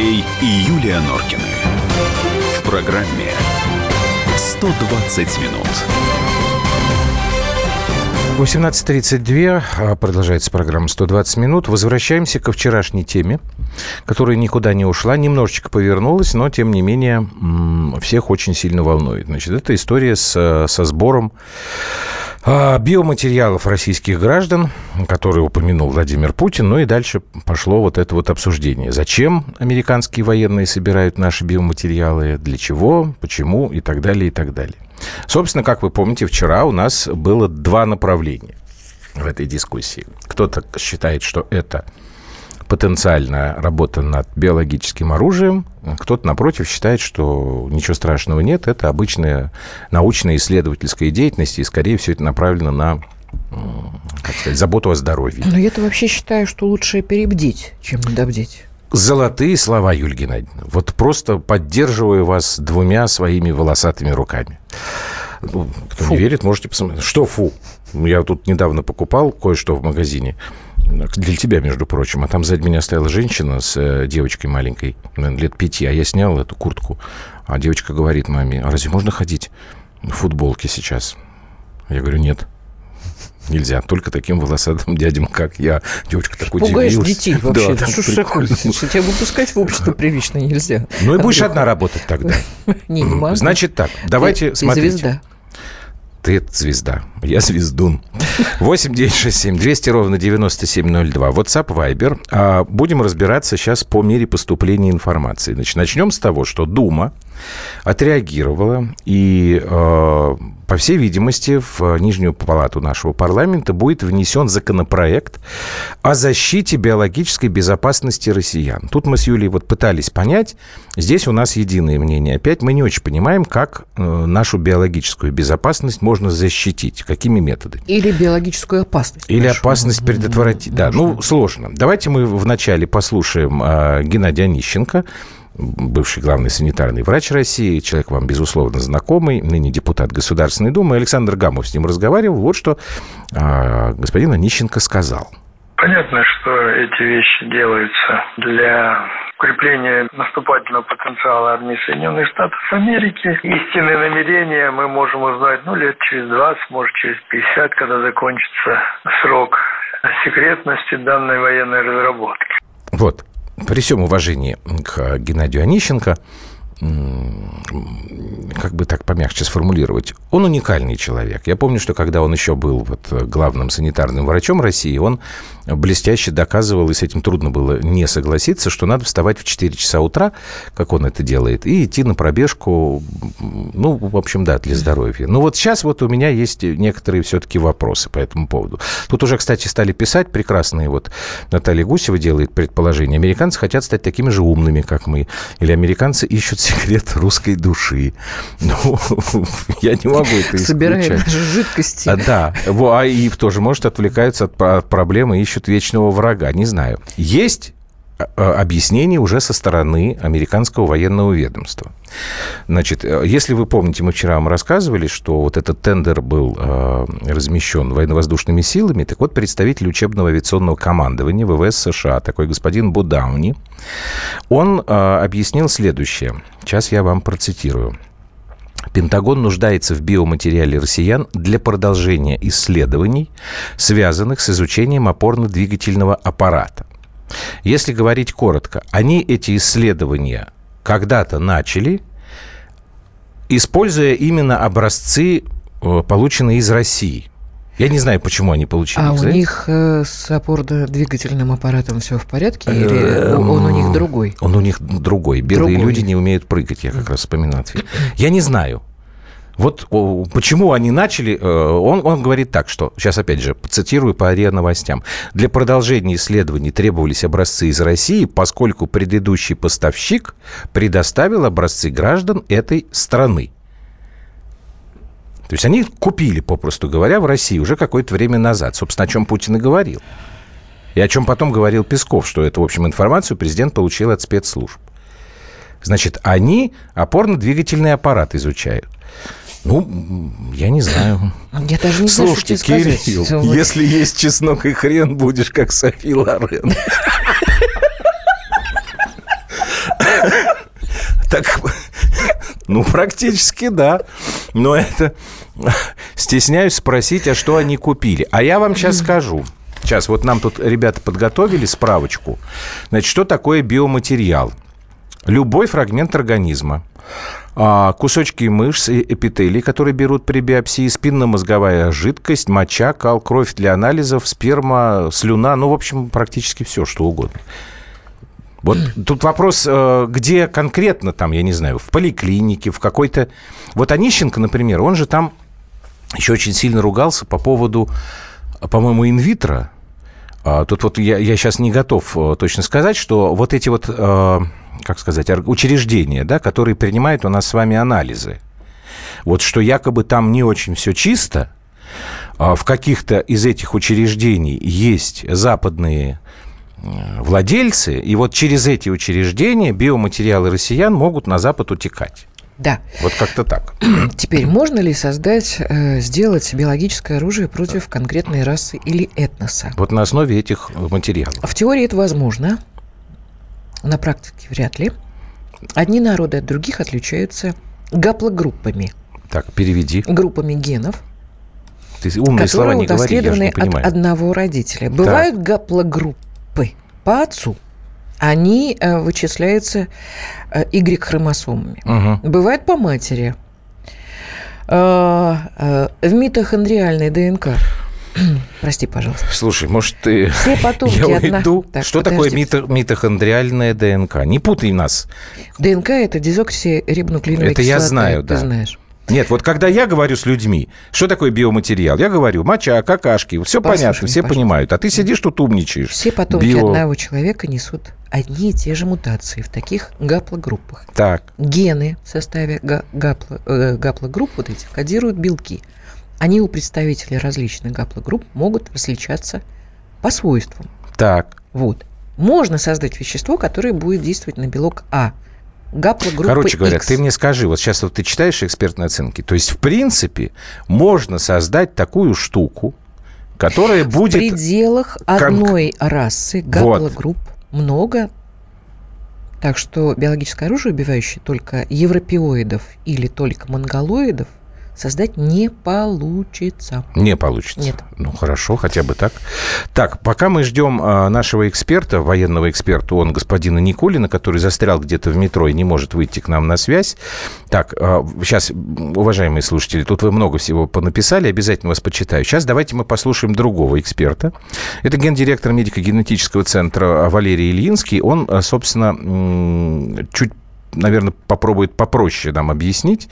Андрей и Юлия Норкины. В программе 120 минут. 18.32, а, продолжается программа «120 минут». Возвращаемся ко вчерашней теме, которая никуда не ушла, немножечко повернулась, но, тем не менее, всех очень сильно волнует. Значит, это история с, со сбором биоматериалов российских граждан, которые упомянул Владимир Путин, ну и дальше пошло вот это вот обсуждение. Зачем американские военные собирают наши биоматериалы, для чего, почему и так далее, и так далее. Собственно, как вы помните, вчера у нас было два направления в этой дискуссии. Кто-то считает, что это потенциальная работа над биологическим оружием. Кто-то, напротив, считает, что ничего страшного нет. Это обычная научная исследовательская деятельность, и, скорее, все это направлено на как сказать, заботу о здоровье. Но я-то вообще считаю, что лучше перебдеть, чем недобдеть. Золотые слова, Юлия Геннадьевна. Вот просто поддерживаю вас двумя своими волосатыми руками. Ну, кто фу. не верит, можете посмотреть. Что фу? Я тут недавно покупал кое-что в магазине. Для тебя, между прочим. А там сзади меня стояла женщина с э, девочкой маленькой, лет пяти, а я снял эту куртку. А девочка говорит маме, а разве можно ходить в футболке сейчас? Я говорю, нет. Нельзя. Только таким волосатым дядям, как я. Девочка так Пугаешь удивилась. детей вообще. Да, что ж такое? Тебя выпускать в общество прилично нельзя. Ну и будешь одна работать тогда. Не, не могу. Значит так, давайте смотрите. звезда. Ты звезда. Я звездун. 8 9 6 7 200 ровно 9702. WhatsApp, Viber. А будем разбираться сейчас по мере поступления информации. Значит, начнем с того, что Дума отреагировала и э, по всей видимости, в Нижнюю палату нашего парламента будет внесен законопроект о защите биологической безопасности россиян. Тут мы с Юлей вот пытались понять, здесь у нас единое мнение. Опять мы не очень понимаем, как э, нашу биологическую безопасность можно защитить, какими методами. Или биологическую опасность. Или опасность предотвратить. Да, ну, сложно. Давайте мы вначале послушаем э, Геннадия Онищенко, бывший главный санитарный врач России, человек вам, безусловно, знакомый, ныне депутат Государственной Думы. Александр Гамов с ним разговаривал. Вот что э, господин Онищенко сказал. Понятно, что эти вещи делаются для укрепления наступательного потенциала армии Соединенных Штатов Америки. Истинные намерения мы можем узнать ну, лет через 20, может через 50, когда закончится срок секретности данной военной разработки. Вот, при всем уважении к Геннадию Онищенко, как бы так помягче сформулировать, он уникальный человек. Я помню, что когда он еще был вот главным санитарным врачом России, он блестяще доказывал, и с этим трудно было не согласиться, что надо вставать в 4 часа утра, как он это делает, и идти на пробежку, ну, в общем, да, для здоровья. Но вот сейчас вот у меня есть некоторые все-таки вопросы по этому поводу. Тут уже, кстати, стали писать прекрасные, вот Наталья Гусева делает предположение, американцы хотят стать такими же умными, как мы, или американцы ищут секрет русской души. Ну, я не могу это исключать. Собираем даже жидкости. А, да, а и тоже, может, отвлекаются от проблемы, ищут вечного врага, не знаю. Есть а, а, объяснение уже со стороны американского военного ведомства. Значит, э, если вы помните, мы вчера вам рассказывали, что вот этот тендер был э, размещен военно-воздушными силами, так вот представитель учебного авиационного командования ВВС США, такой господин Будауни, он э, объяснил следующее. Сейчас я вам процитирую. Пентагон нуждается в биоматериале россиян для продолжения исследований, связанных с изучением опорно-двигательного аппарата. Если говорить коротко, они эти исследования когда-то начали, используя именно образцы, э, полученные из России. Я не знаю, почему они получили. А у них э, с опорно-двигательным аппаратом все в порядке? Или он у них другой? Он у них другой. Белые люди не умеют прыгать, я как раз вспоминал ответ. Я не знаю. Вот почему они начали, э, он, он говорит так, что, сейчас опять же, цитирую по РИА новостям, для продолжения исследований требовались образцы из России, поскольку предыдущий поставщик предоставил образцы граждан этой страны. То есть они купили, попросту говоря, в России уже какое-то время назад. Собственно, о чем Путин и говорил. И о чем потом говорил Песков, что эту, в общем, информацию президент получил от спецслужб. Значит, они опорно-двигательный аппарат изучают. Ну, я не знаю. Я даже не Слушайте, знаю, Кирилл, сказать. если есть чеснок и хрен, будешь как Софи Лорен. Так, ну, практически да. Но это... Стесняюсь спросить, а что они купили. А я вам сейчас скажу. Сейчас, вот нам тут ребята подготовили справочку. Значит, что такое биоматериал? Любой фрагмент организма, а, кусочки мышц и эпителий, которые берут при биопсии, спинномозговая жидкость, моча, кал, кровь для анализов, сперма, слюна, ну, в общем, практически все, что угодно. Вот тут вопрос, э, где конкретно там, я не знаю, в поликлинике, в какой-то... Вот Онищенко, например, он же там еще очень сильно ругался по поводу, по-моему, инвитро. А, тут вот я, я сейчас не готов э, точно сказать, что вот эти вот, э, как сказать, учреждения, да, которые принимают у нас с вами анализы, вот что якобы там не очень все чисто, а в каких-то из этих учреждений есть западные владельцы, и вот через эти учреждения биоматериалы россиян могут на Запад утекать. Да. Вот как-то так. Теперь, можно ли создать, э, сделать биологическое оружие против конкретной расы или этноса? Вот на основе этих материалов. В теории это возможно, на практике вряд ли. Одни народы от других отличаются гаплогруппами. Так, переведи. Группами генов, Ты умные слова не говори, я не от понимаю. одного родителя. Бывают гаплогруппы по отцу. Они э, вычисляются э, Y-хромосомами. Мгм. Бывает по матери. Э, в митохондриальной ДНК. Прости, пожалуйста. Слушай, может, ты... Все потомки Я одна- уйду. Так, Что такое подождите. мито- митохондриальная ДНК? Не путай нас. ДНК – это дезоксирибонуклеиновая Это я кислота, знаю, ты да. знаешь. Нет, вот когда я говорю с людьми, что такое биоматериал, я говорю моча, какашки, все Послушай, понятно, все пожалуйста. понимают. А ты сидишь тут умничаешь. Все потомки Био- одного человека несут одни и те же мутации в таких гаплогруппах. Так, Гены в составе га- гапло- э, гаплогрупп вот этих кодируют белки. Они у представителей различных гаплогрупп могут различаться по свойствам. так. Вот. Можно создать вещество, которое будет действовать на белок А. Гаплогруппы Короче говоря, X. ты мне скажи, вот сейчас вот ты читаешь экспертные оценки, то есть, в принципе, можно создать такую штуку, которая В будет... пределах одной расы гаплогрупп много. Так что биологическое оружие, убивающее только европеоидов или только монголоидов, создать не получится. Не получится. Нет. Ну, хорошо, хотя бы так. Так, пока мы ждем а, нашего эксперта, военного эксперта, он господина Никулина, который застрял где-то в метро и не может выйти к нам на связь. Так, а, сейчас, уважаемые слушатели, тут вы много всего понаписали, обязательно вас почитаю. Сейчас давайте мы послушаем другого эксперта. Это гендиректор медико-генетического центра Валерий Ильинский. Он, а, собственно, чуть наверное, попробует попроще нам объяснить,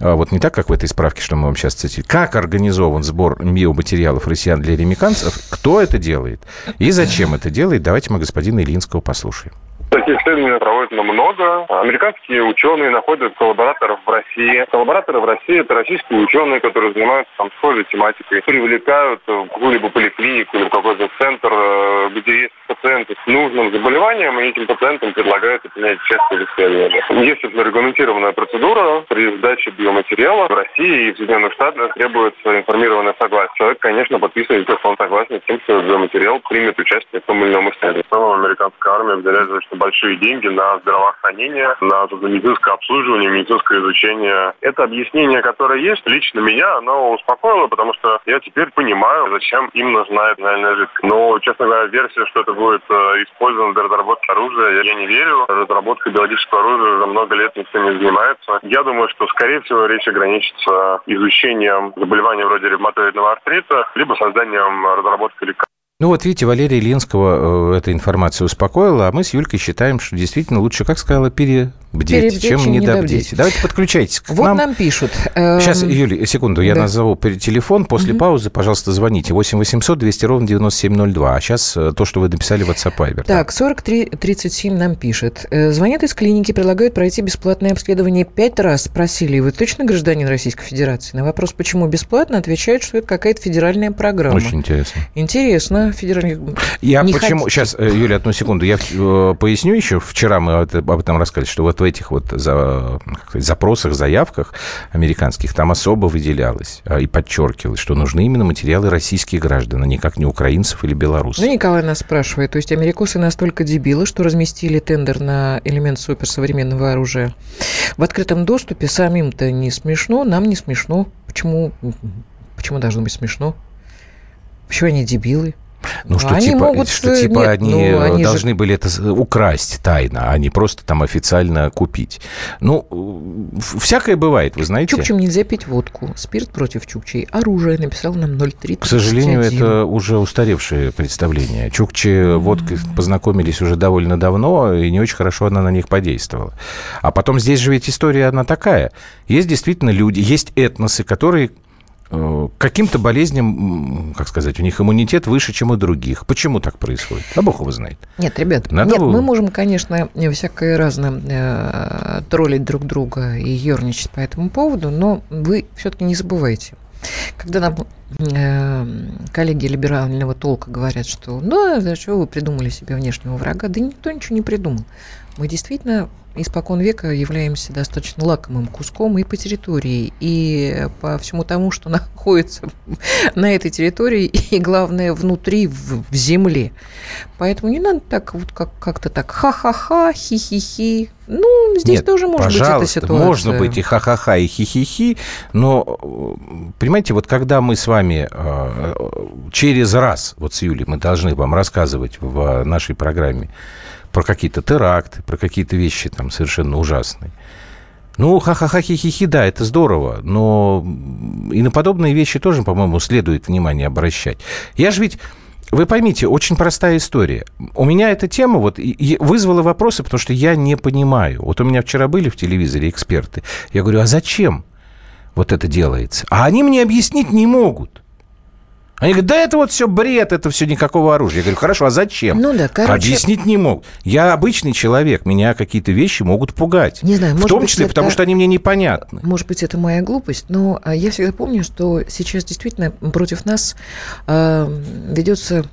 а, вот не так, как в этой справке, что мы вам сейчас цитируем, как организован сбор биоматериалов россиян для ремиканцев, кто это делает и зачем это делает. Давайте мы господина Ильинского послушаем. Таких исследований проводится много. Американские ученые находят коллабораторов в России. Коллабораторы в России – это российские ученые, которые занимаются там схожей тематикой. Привлекают в какую-либо поликлинику или какой-то центр, э, где есть пациенты с нужным заболеванием, и этим пациентам предлагают принять участие в исследовании. Есть это регламентированная процедура. При сдаче биоматериала в России и в Соединенных Штатах требуется информированное согласие. Человек, конечно, подписывает, если он согласен с тем, что биоматериал примет участие в том или ином исследовании. В целом американская армия выделяет достаточно большие деньги на здравоохранение, на медицинское обслуживание, медицинское изучение. Это объяснение, которое есть, лично меня, оно успокоило, потому что я теперь понимаю, зачем им нужна эта реальная жидкость. Но, честно говоря, версия, что это будет э, использовано для разработки оружия, я не верю. Разработкой биологического оружия уже много лет никто не занимается. Я думаю, что, скорее всего, речь ограничится изучением заболеваний вроде ревматоидного артрита, либо созданием разработкой лекарств. Ну вот видите, Валерия Ильинского э, эта информация успокоила, а мы с Юлькой считаем, что действительно лучше, как сказала, перебдеть, Перебдеть, чем недобдеть. недобдеть. Давайте подключайтесь к Вот нам. нам пишут. эм, Сейчас, Юлия, секунду, я да. назову телефон. После паузы, пожалуйста, звоните. 8 800 200 ровно 9702. А сейчас то, что вы написали в WhatsApp Viber. Так, 4337 нам пишет. Э, Звонят из клиники, предлагают пройти бесплатное обследование пять раз. Спросили, вы точно гражданин Российской Федерации? На вопрос, почему бесплатно, отвечают, что это какая-то федеральная программа. Очень интересно. Интересно, федеральная... Я Не почему... хотите? Сейчас, Юлия, одну секунду. Я э, поясню еще. Вчера мы об этом рассказали, что вот в этих вот за, сказать, запросах, заявках американских там особо выделялось а, и подчеркивалось, что нужны именно материалы российских граждан, а никак не украинцев или белорусов. Ну, Николай нас спрашивает, то есть америкосы настолько дебилы, что разместили тендер на элемент суперсовременного оружия в открытом доступе, самим-то не смешно, нам не смешно. Почему, почему должно быть смешно? Почему они дебилы? Ну, что они типа, могут... что, типа Нет, они, ну, они должны же... были это украсть тайно, а не просто там официально купить. Ну, всякое бывает, вы знаете. Чукчам нельзя пить водку. Спирт против чукчей. Оружие написал нам 0,3. К сожалению, это уже устаревшее представление. Чукчи mm-hmm. водкой познакомились уже довольно давно, и не очень хорошо она на них подействовала. А потом здесь же ведь история, она такая. Есть действительно люди, есть этносы, которые Э, каким-то болезням, как сказать, у них иммунитет выше, чем у других. Почему так происходит? А Бог его знает. Нет, ребят, Надо нет, мы можем, конечно, всякое разное э, троллить друг друга и ерничать по этому поводу, но вы все-таки не забывайте. Когда нам э, коллеги либерального толка говорят, что ну, за что вы придумали себе внешнего врага, да никто ничего не придумал. Мы действительно испокон века являемся достаточно лакомым куском и по территории, и по всему тому, что находится на этой территории, и, главное, внутри, в, в земле. Поэтому не надо так вот как- как-то так ха-ха-ха, хи-хи-хи. Ну, здесь Нет, тоже может быть эта ситуация. можно быть и ха-ха-ха, и хи-хи-хи, но, понимаете, вот когда мы с вами э, через раз, вот с Юлей, мы должны вам рассказывать в нашей программе, про какие-то теракты, про какие-то вещи там совершенно ужасные. Ну, ха-ха-ха-хи-хи-хи, да, это здорово, но и на подобные вещи тоже, по-моему, следует внимание обращать. Я же ведь вы поймите, очень простая история. У меня эта тема вот вызвала вопросы, потому что я не понимаю. Вот у меня вчера были в телевизоре эксперты. Я говорю, а зачем вот это делается? А они мне объяснить не могут. Они говорят, да это вот все бред, это все никакого оружия. Я говорю, хорошо, а зачем? Ну да, короче... Объяснить не мог. Я обычный человек, меня какие-то вещи могут пугать. Не знаю, В том числе, это... потому что они мне непонятны. Может быть, это моя глупость, но а, я всегда помню, что сейчас действительно против нас э, ведется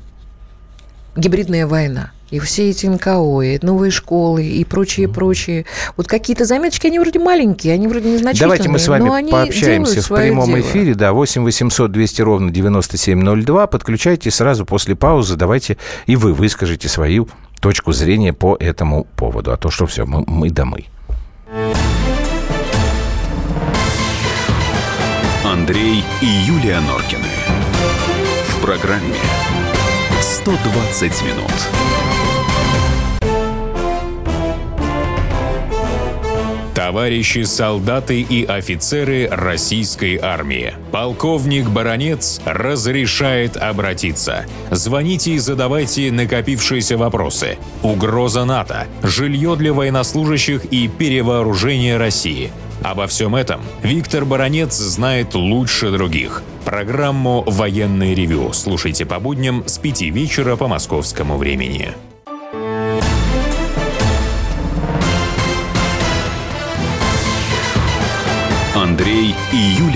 гибридная война и все эти НКО, и новые школы, и прочие, прочие. Вот какие-то заметочки, они вроде маленькие, они вроде незначительные, Давайте мы с вами пообщаемся в прямом дело. эфире. Да, 8 800 200 ровно 9702. Подключайте сразу после паузы. Давайте и вы выскажите свою точку зрения по этому поводу. А то, что все, мы, мы да мы. Андрей и Юлия Норкины. В программе 120 минут. Товарищи солдаты и офицеры российской армии. Полковник Баронец разрешает обратиться. Звоните и задавайте накопившиеся вопросы. Угроза НАТО, жилье для военнослужащих и перевооружение России. Обо всем этом Виктор Баронец знает лучше других. Программу «Военный ревю» слушайте по будням с 5 вечера по московскому времени.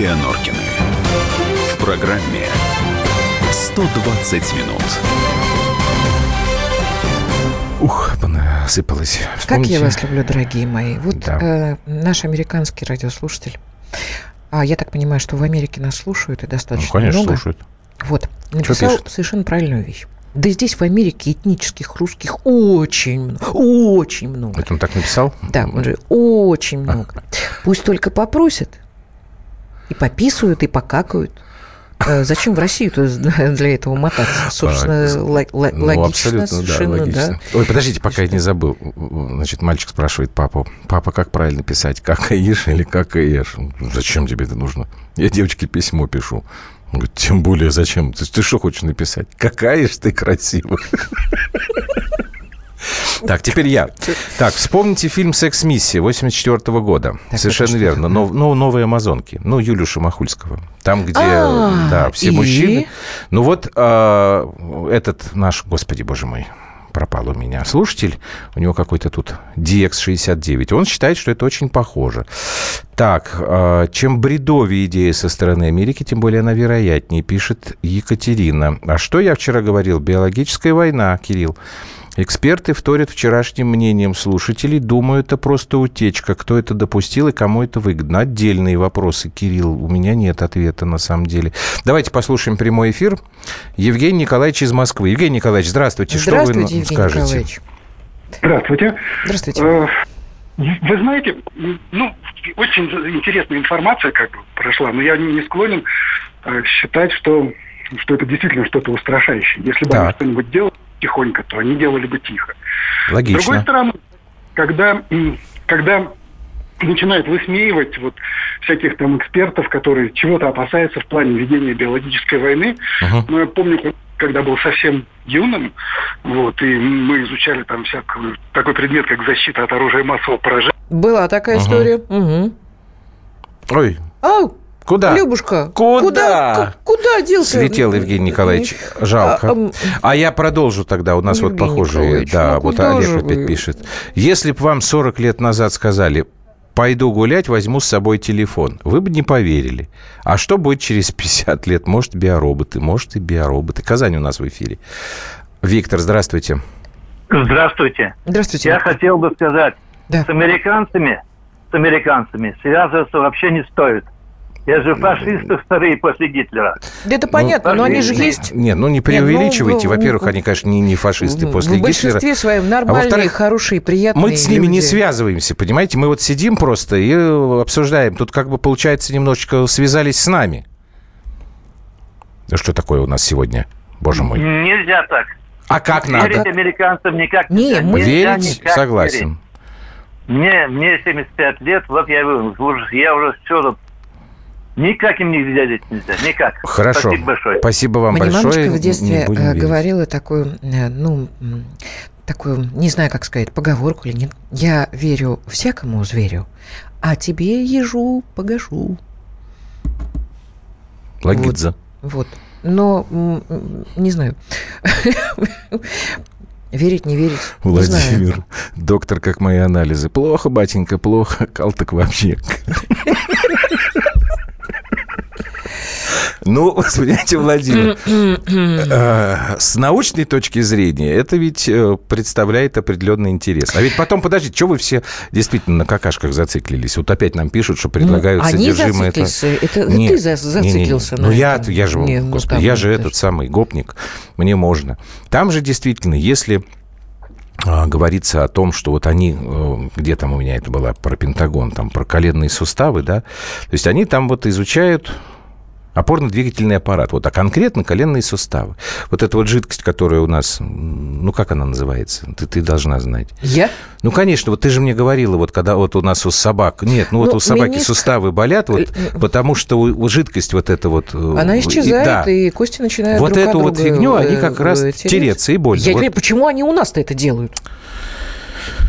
И Юлия Норкины. В программе 120 минут. Ух, сыпалось. Как я вас люблю, дорогие мои. Вот да. э, наш американский радиослушатель. А я так понимаю, что в Америке нас слушают и достаточно ну, конечно, много. слушают. Вот. Написал совершенно правильную вещь. Да здесь в Америке этнических русских очень много. Очень много. Это он так написал? Да, он же очень много. Пусть только попросят. И пописывают, и покакают. Э, зачем в Россию-то для этого мотаться? Собственно, а, ну, логично совершенно, да, логично. да. Ой, подождите, пока я не забыл. Значит, мальчик спрашивает папу, папа, как правильно писать, как ешь или как ешь? Зачем тебе это нужно? Я девочке письмо пишу. Он говорит, тем более зачем? Ты, ты что хочешь написать? Какая же ты красивая. Так, теперь я. Так, вспомните фильм «Секс-миссия» 84 года. Совершенно верно. Но, ну, «Новые амазонки». Ну, Юлию Шамахульского. Там, где, а, да, все мужчины. Ну, вот а, этот наш, господи, боже мой, пропал у меня слушатель, у него какой-то тут DX69. Он считает, что это очень похоже. Так, э, чем бредовее идея со стороны Америки, тем более она вероятнее, пишет Екатерина. А что я вчера говорил? Биологическая война, Кирилл. Эксперты вторят вчерашним мнением слушателей. Думаю, это просто утечка. Кто это допустил и кому это выгодно? Отдельные вопросы, Кирилл. У меня нет ответа на самом деле. Давайте послушаем прямой эфир. Евгений Николаевич из Москвы. Евгений Николаевич, здравствуйте. Здравствуйте, что вы Евгений скажете? Николаевич. Здравствуйте. Здравствуйте. Э, Вы знаете, ну, очень интересная информация как бы прошла, но я не склонен э, считать, что, что это действительно что-то устрашающее. Если бы Так. они что-нибудь делали тихонько, то они делали бы тихо. С другой Логично. стороны, когда, когда начинают высмеивать вот всяких там экспертов, которые чего-то опасаются в плане ведения биологической войны. Мгм. Ну, я помню, когда был совсем юным, вот, и мы изучали там всякую, такой предмет, как защита от оружия массового поражения. Была такая Ага. история. Мгм. Ой, Ау, куда? Любушка, Куда? Куда, куда делся? Слетел Евгений Николаевич. Жалко. А, ам, А я продолжу тогда. У нас вот Евгений похожие. Николаевич, Да, ну вот Олег же опять вы? пишет. Если бы вам 40 лет назад сказали, пойду гулять, возьму с собой телефон, вы бы не поверили. А что будет через 50 лет? Может, биороботы, может, и биороботы. Казань у нас в эфире. Виктор, здравствуйте. Здравствуйте. Здравствуйте. Я хотел бы сказать, Да. с американцами, с американцами связываться вообще не стоит. Я же фашисты вторые после Гитлера. Да это понятно, но они же Нет, есть. Нет, ну не Нет, преувеличивайте. ну, Во-первых, ну, они, конечно, не, не фашисты после в большинстве Гитлера. своем нормальные, во-вторых, хорошие, приятные Мы с ними не люди. связываемся, понимаете? Мы вот сидим просто и э, обсуждаем. Тут как бы, получается, немножечко связались с нами. Да что такое у нас сегодня? Боже мой. Нельзя так. А как Верить надо? американцам никак Не, нельзя. мы- Верить? никак Согласен. верить. Мне, мне 75 лет, вот я, уже- я уже все тут... Никак им не верить нельзя, никак. Хорошо. Спасибо большое. Спасибо вам Мне большое. мамочка в детстве э, верить. говорила такую, э, ну, такую, не знаю, как сказать, поговорку или нет. Я верю всякому зверю, а тебе, ежу, погашу. Лагидзе. Вот. Но, м, м, не знаю. Верить, не верить, не знаю. Владимир, доктор, как мои анализы. Плохо, батенька, плохо. Кал так вообще. Ну, вот, понимаете, Владимир, э, с научной точки зрения это ведь э, представляет определенный интерес. А ведь потом, подождите, что вы все действительно на какашках зациклились? Вот опять нам пишут, что предлагают Ну, они содержимое... это- зациклились, это Не, ты за- не, не, зациклился Ну, я, я же, Не, ну, господи, я же это этот самый гопник, мне можно. Там же действительно, если а, говорится о том, что вот они, э, где там у меня это было, про Пентагон, там про коленные суставы, да, то есть они там вот изучают опорно-двигательный аппарат, вот, а конкретно коленные суставы. Вот эта вот жидкость, которая у нас, ну, как она называется? Ты, ты должна знать. Я? Ну, конечно, вот ты же мне говорила, вот когда вот у нас у собак... Нет, ну, вот Ну, у собаки мениск- суставы болят, вот, Э, потому что у- у жидкость вот эта вот... э, Она и- исчезает, да. и, кости начинают Вот друг эту от вот фигню они э, как раз э, тереться и больно. Я Вот. говорю, почему они у нас-то это делают?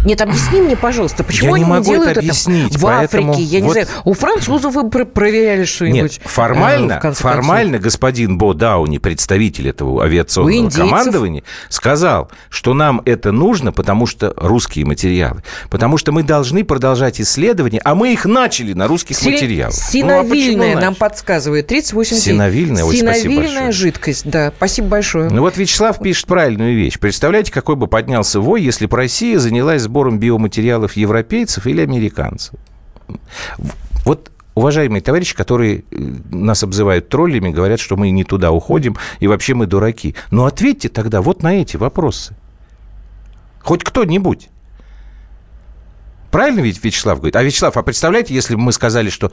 Нет, объясни мне, пожалуйста, почему Я не они могу делают это это, объяснить, в поэтому Африке? Я не вот- знаю. У французов вы пр- проверяли что-нибудь? Нет, формально, э, в формально господин Бо Дауни, представитель этого авиационного командования, сказал, что нам это нужно, потому что русские материалы, потому что мы должны продолжать исследования, а мы их начали на русских? Си- материалах. Ну, а Синовильная нам подсказывает. 38 Синовильная? Спасибо Синовильная жидкость, да. Спасибо большое. Ну вот Вячеслав пишет правильную вещь. Представляете, какой бы поднялся вой, если бы Россия занялась сбором биоматериалов европейцев или американцев. Вот уважаемые товарищи, которые э, нас обзывают троллями, говорят, что мы не туда уходим, и вообще мы дураки. Но ответьте тогда вот на эти вопросы. Хоть кто-нибудь. Правильно ведь Вячеслав говорит? А Вячеслав, а представляете, если бы мы сказали, что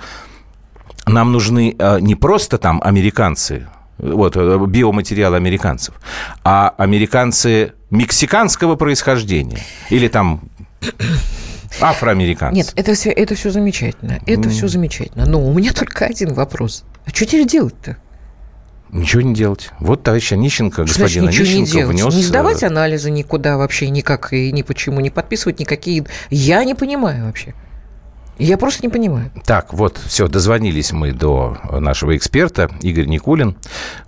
нам нужны э, не просто там американцы, вот, э, биоматериалы американцев, а американцы мексиканского происхождения или там афроамериканцы. Нет, это все, это все замечательно. Это все замечательно. Но у меня только один вопрос. А что теперь делать-то? Ничего не делать. Вот товарищ Онищенко, Что значит господин ничего не Онищенко делать? внес... Не э, сдавать анализы никуда вообще никак и ни почему, не подписывать никакие... Я не понимаю вообще. Я просто не понимаю. Так, вот, все, дозвонились мы до нашего эксперта, Игорь Никулин,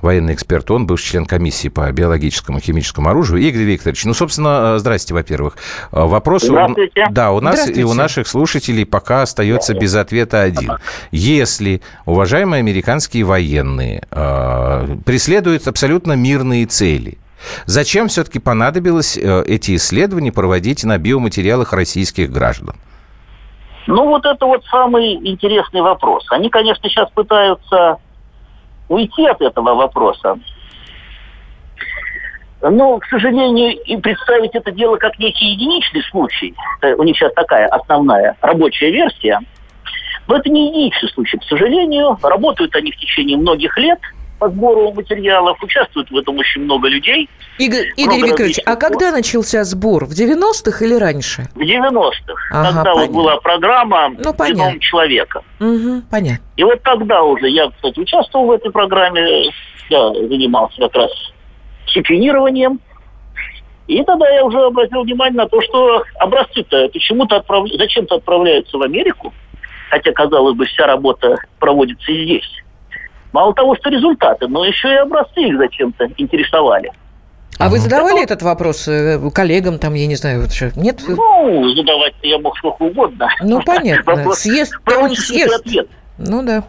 военный эксперт. Он бывший член комиссии по биологическому и химическому оружию. Игорь Викторович, ну, собственно, здрасте, во-первых. Вопрос... Здравствуйте. Да, у нас и у наших слушателей пока остается без ответа один. Если уважаемые американские военные э, преследуют абсолютно мирные цели, зачем все-таки понадобилось э, эти исследования проводить на биоматериалах российских граждан? Ну, вот это вот самый интересный вопрос. Они, конечно, сейчас пытаются уйти от этого вопроса. Но, к сожалению, и представить это дело как некий единичный случай, э, у них сейчас такая основная рабочая версия, но это не единичный случай. К сожалению, работают они в течение многих лет – по сбору материалов. Участвует в этом очень много людей. Игорь, Игорь Викторович, а когда начался сбор? В 90-х или раньше? В 90-х. Ага, когда вот была программа ну, «Геном человека». Угу, понятно. И вот тогда уже я, кстати, участвовал в этой программе. Я занимался как раз секвенированием. И тогда я уже обратил внимание на то, что образцы-то почему-то отправ... зачем-то отправляются в Америку, хотя, казалось бы, вся работа проводится и здесь. Мало того, что результаты, но еще и образцы их зачем-то интересовали. А вы задавали это... этот вопрос э, коллегам, там, я не знаю, вот что, нет? Ну, задавать я мог сколько угодно. Ну, понятно. Вопрос, съест, он съест. Ответ. Ну, да.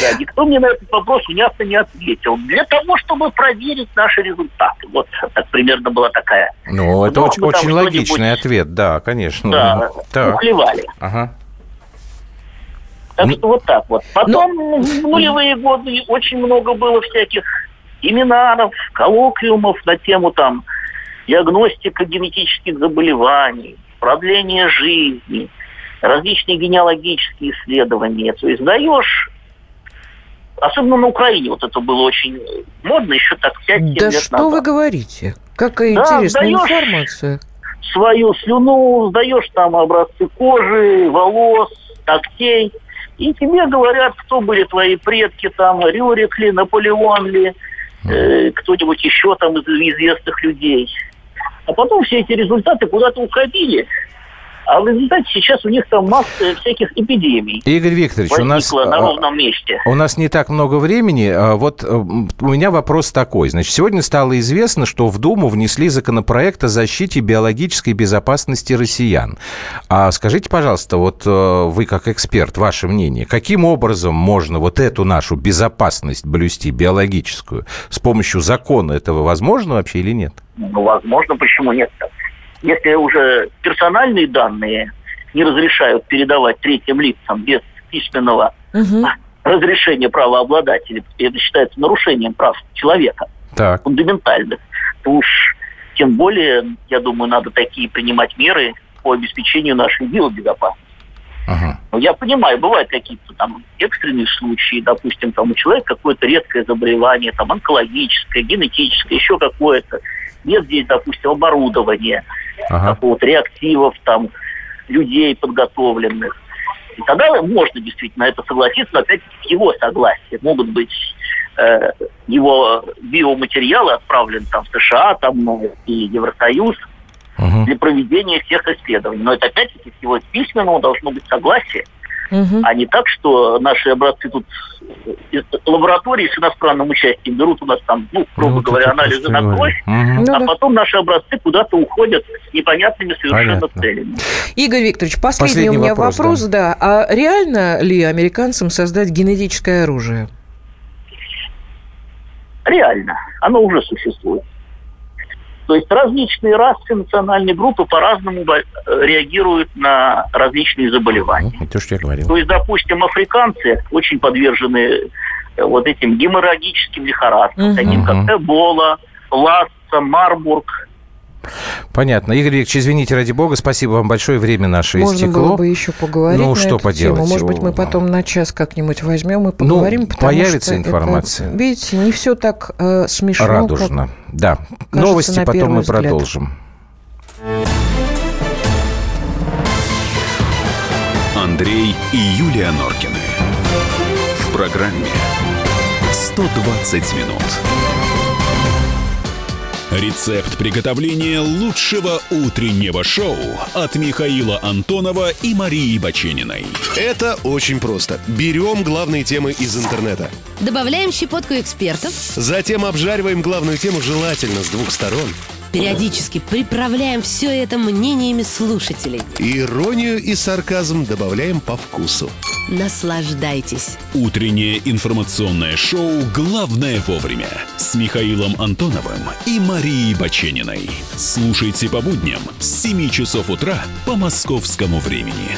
Да, никто мне на этот вопрос внятно не ответил. Для того, чтобы проверить наши результаты. Вот так примерно была такая. Ну, это ну, очень, очень логичный ответ, да, конечно. Да, так. уклевали. Ага. Так ну, что вот так вот. Потом ну, в нулевые годы очень много было всяких семинаров, коллоквиумов на тему там диагностика генетических заболеваний, продление жизни, различные генеалогические исследования. То есть даешь Особенно на Украине вот это было очень модно еще так 5 да лет назад. Что вы говорите? Какая да, интересная информация. Свою слюну, сдаешь там образцы кожи, волос, ногтей. И тебе говорят, кто были твои предки, там, Рюрик ли, Наполеон ли, э, кто-нибудь еще там из известных людей. А потом все эти результаты куда-то уходили. А в результате сейчас у них там масса всяких эпидемий. Игорь Викторович, у нас, на а, ровном месте. у нас не так много времени. А вот э, у меня вопрос такой. Значит, сегодня стало известно, что в Думу внесли законопроект о защите биологической безопасности россиян. А скажите, пожалуйста, вот э, вы как эксперт, ваше мнение, каким образом можно вот эту нашу безопасность блюсти, биологическую, с помощью закона этого возможно вообще или нет? Ну, возможно, почему нет? Если уже персональные данные не разрешают передавать третьим лицам без письменного угу. разрешения правообладателя, это считается нарушением прав человека, так. фундаментальных, то уж тем более, я думаю, надо такие принимать меры по обеспечению нашей биобезопасности. Ага. Ну, я понимаю, бывают какие-то там экстренные случаи, допустим, там у человека какое-то редкое заболевание, там онкологическое, генетическое, еще какое-то. Нет здесь, допустим, оборудования ага. какого-то реактивов, там, людей подготовленных. И тогда можно действительно это согласиться, но опять его согласие. Могут быть э, его биоматериалы отправлены там в США, там ну, и Евросоюз угу. для проведения всех исследований. Но это опять-таки всего письменного должно быть согласие угу. а не так, что наши образцы тут из лаборатории с иностранным участием берут у нас там, ну, грубо ну, говоря, анализы на кровь, угу. а потом наши образцы куда-то уходят с непонятными совершенно Понятно. целями. Игорь Викторович, последний, последний у меня вопрос, вопрос да. да. А реально ли американцам создать генетическое оружие? Реально. Оно уже существует. То есть различные расы, национальные группы по-разному э, реагируют на различные заболевания. Ну, то, что я говорил. То есть, допустим, африканцы очень подвержены э, вот этим геморрагическим лихорадкам, угу. таким как Эбола, Ласса, Марбург, Понятно. Игорь Викторович, извините, ради бога, спасибо вам большое, время наше Можно истекло. было бы еще поговорить Ну, что поделать? Тему. Может быть, мы потом на час как-нибудь возьмем и поговорим, ну, появится информация. Это, видите, не все так э, смешно. Радужно, да. Новости потом мы взгляд. продолжим. Андрей и Юлия Норкины. В программе «120 минут». Рецепт приготовления лучшего утреннего шоу от Михаила Антонова и Марии Бачениной. Это очень просто. Берем главные темы из интернета. Добавляем щепотку экспертов. Затем обжариваем главную тему желательно с двух сторон. Периодически приправляем все это мнениями слушателей. Иронию и сарказм добавляем по вкусу. Наслаждайтесь. Утреннее информационное шоу «Главное вовремя» с Михаилом Антоновым и Марией Бачениной. Слушайте по будням с 7 часов утра по московскому времени.